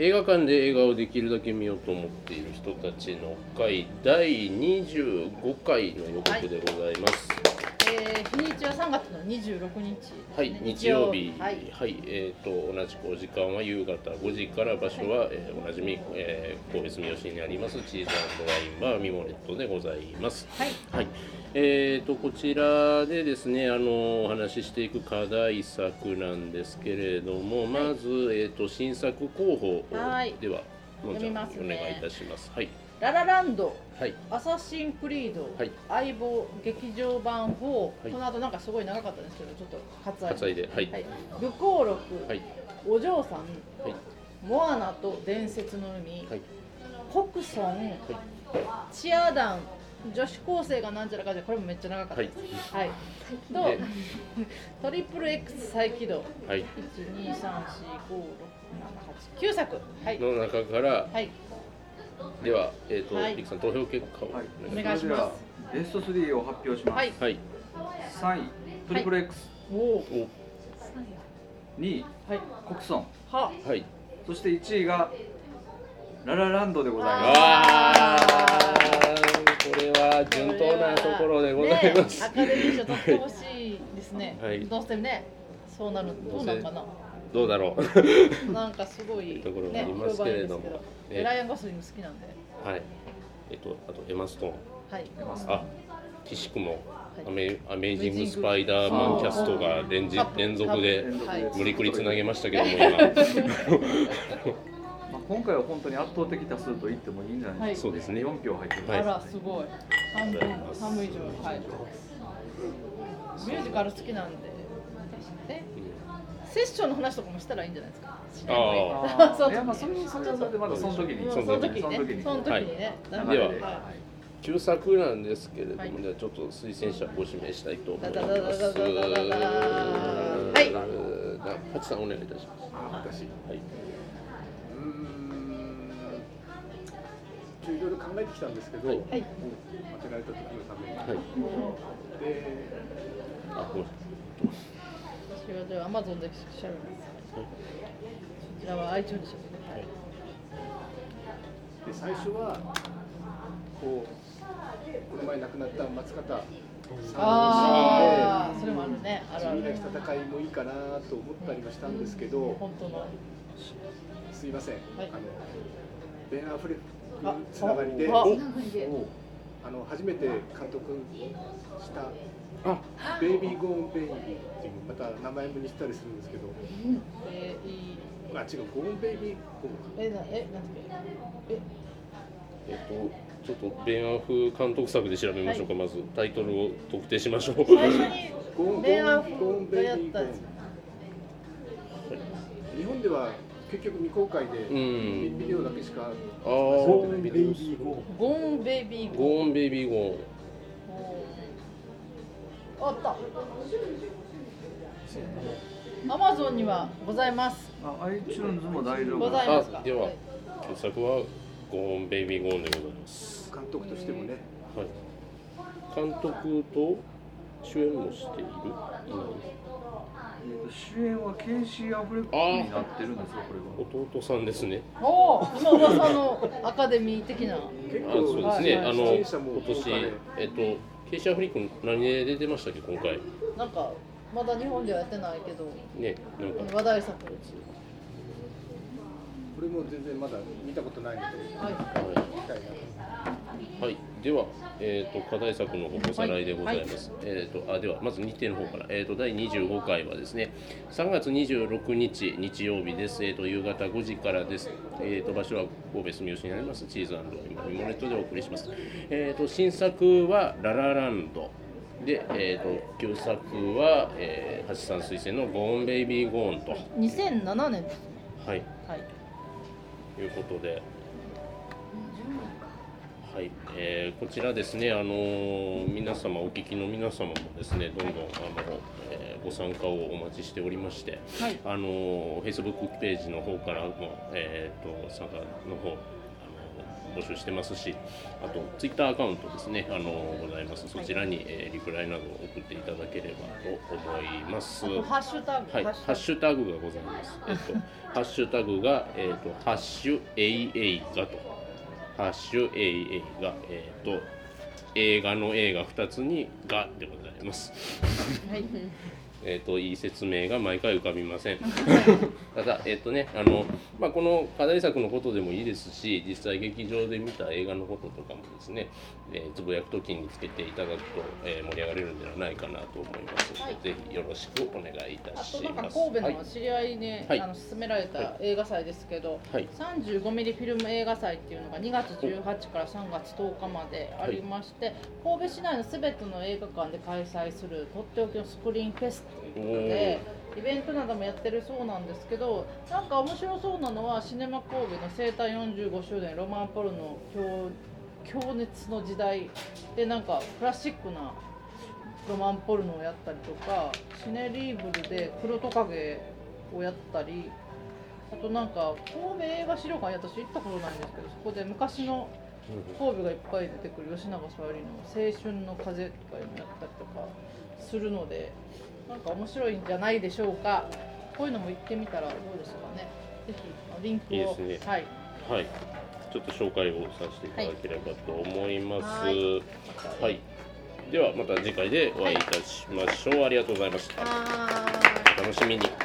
映画館で映画をできるだけ見ようと思っている人たちの会第25回の予告でございます。えー、日にちは3月の26日。はい、日曜日、は、はいい。えっ、と同じくお時間は夕方5時から場所は、えーおなじみ、えー、神戸住吉にありますチーズワインバーミモレットでございます。はい。はい、えー、とこちらでですねあのお話ししていく課題作なんですけれども、まず、えー、と新作候補では読みますね。お願いいたします。はい、ララランド、はい、アサシンクリード、はい。相棒、劇場版4、はい。この後なんかすごい長かったんですけど、ちょっと割愛。で。はい。はい。愚行録、はい、お嬢さん、はい、モアナと伝説の海、はい、コクソン、チアダン、女子高生がなんちゃらかじゃこれもめっちゃ長かったです。はい。とで、トリプル X 再起動。はい、1、2、3、4、5、6、7、8、9作。はい。の中からはい。では、えーとはいリクさん投票結果をはいお願いしますそれではベスト3を発表します。はい。はい、3位、トリプル X、おお。お2位、はい。コクソン、は。はい、そして1位がララランドでございます。これは順当なところでございます。ね、アカデミー賞取ってほしいですね。はいどうしてもね。そうなる。どうなんかな。どうだろう。なんかすごい。ところがあねりますけれどもねライアンゴスリング好きなんで。はい。えっと、あとエマストーン。はい。あ、ティシクもはいアメアメイジングスパイダーマンキャストが連日連続ではい。無理くりつなげましたけども今。今回は本当に圧倒的多数と言ってもいいんじゃないですか、は、そうですね。四票入ってます、あらすごい。半分半分以上ミュージカル好きなんで。えセッションの話とかもしたらいいんじゃないですか？ああ そう。いやまあそはまだその時に。その時にその時にね、い、では、い。旧作なんですけれども、はい、ちょっと推薦者ご指名したいと思います。はい。チさんお願いいたします。私。はい。ーんちょいろいろ考えてきたんですけど、はいはい。当てられた時のために、はい。であ、ごめん。私はじゃあアマゾンで調べます。こちらは iTunes で。はい。で最初はこうこの前亡くなった松方さんあそれもあるね。あるある戦いもいいかなと思ったりはしたんですけど、本当の。すいません、はいあのベン・アフレッあクつながりでああの初めて監督した「ベイビー・ゴーン・ベイビー」っていうまた名前も似てたりするんですけどえ。あ違う「ゴーン・ベイビー・ゴーン」え、な、え、なん。え、えっと、ちょっとベンアフ監督作で調べましょうか、まずタイトルを特定しましょう。最初に。ゴーン・ベンアフやったんです。日本では結局未公開でんビデオだけしかあさーれてないビデオゴーンベイビーゴーン。ゴーンベイビーゴーン。あった。アマゾンにはございます。あ iTunes も大丈夫。ございますか？あでははい旧作はゴーンベイビーゴーンでございます。監督としてもねはい。監督と主演もしている？いないえーと主演はケイシー・アフレックになってるんですよこれは。弟さんですね。おお、今噂のアカデミー的な。結あ、そうですね。はいあの今年えっとケイシャーフリック何で出てましたっけ今回。なんか、まだ日本ではやってないけど。ね、なんか話題作。これも全然まだ見たことないのではい。は。見たいないはい、では、えー、と課題作の方おさらいでございます。えー、とあではまず日程の方から、えー、と第25回はですね3月26日日曜日です、えー、と夕方5時からです、えー、と場所は神戸住吉にありますチーズ今ミモレットでお送りします。えー、と新作はララランドで、えー、と旧作は、えー、橋さん推薦のゴーンベイビーゴーンと、2007年です。はい、はい。いうことで。はい、えーこちらですね、あのー皆様、お聞きの皆様もですね、どんどんあの、えーご参加をお待ちしておりまして、はい。あのー、Facebook ページの方からも、えー、と参加の方、あの募集してますしあとツイッターアカウントですねあのございますそちらに、えーリプライなどを送っていただければと思います。ハッシュタグ、はい、ハッシュタグがございます。えっと、ハッシュタグが、えっと、ハッシュ AA がと、ハッシュ AA が、えっと、映画の映画2つにがでございます。はいえっと、いい説明が毎回浮かびません。ただ、えっとね、あの、まあ、この課題作のことでもいいですし、実際劇場で見た映画のこととかもですね。えーつぶやくときにつけていただくと、えー盛り上がれるんではないかなと思いますので、はいぜひよろしくお願いいたあしとなんかます。神戸はいの知り合いに、はいあの勧められた映画祭ですけど、はい35ミリフィルム映画祭っていうのが2月18から3月10日までありまして、神戸市内のすべての映画館で開催するとっておきのスクリーンフェスということでイベントなどもやってるそうなんですけどなんか面白そうなのはシネマ神戸の生誕45周年ロマンポルノ強強熱の時代。でなんかクラシックなロマンポルノをやったりとかシネリーブルで黒トカゲをやったりあとなんか神戸映画資料館私行ったことないんですけどそこで昔の神戸がいっぱい出てくる吉永小百合の「青春の風」とかいうのやったりとかするのでなんか面白いんじゃないでしょうか。こういうのも行ってみたらどうですかね。ぜひリンクを。いいですね。はい。はい、ちょっと紹介をさせていただければと思います。ははい。い、ではまた次回でお会いいたしましょう。ありがとうございました。お楽しみに。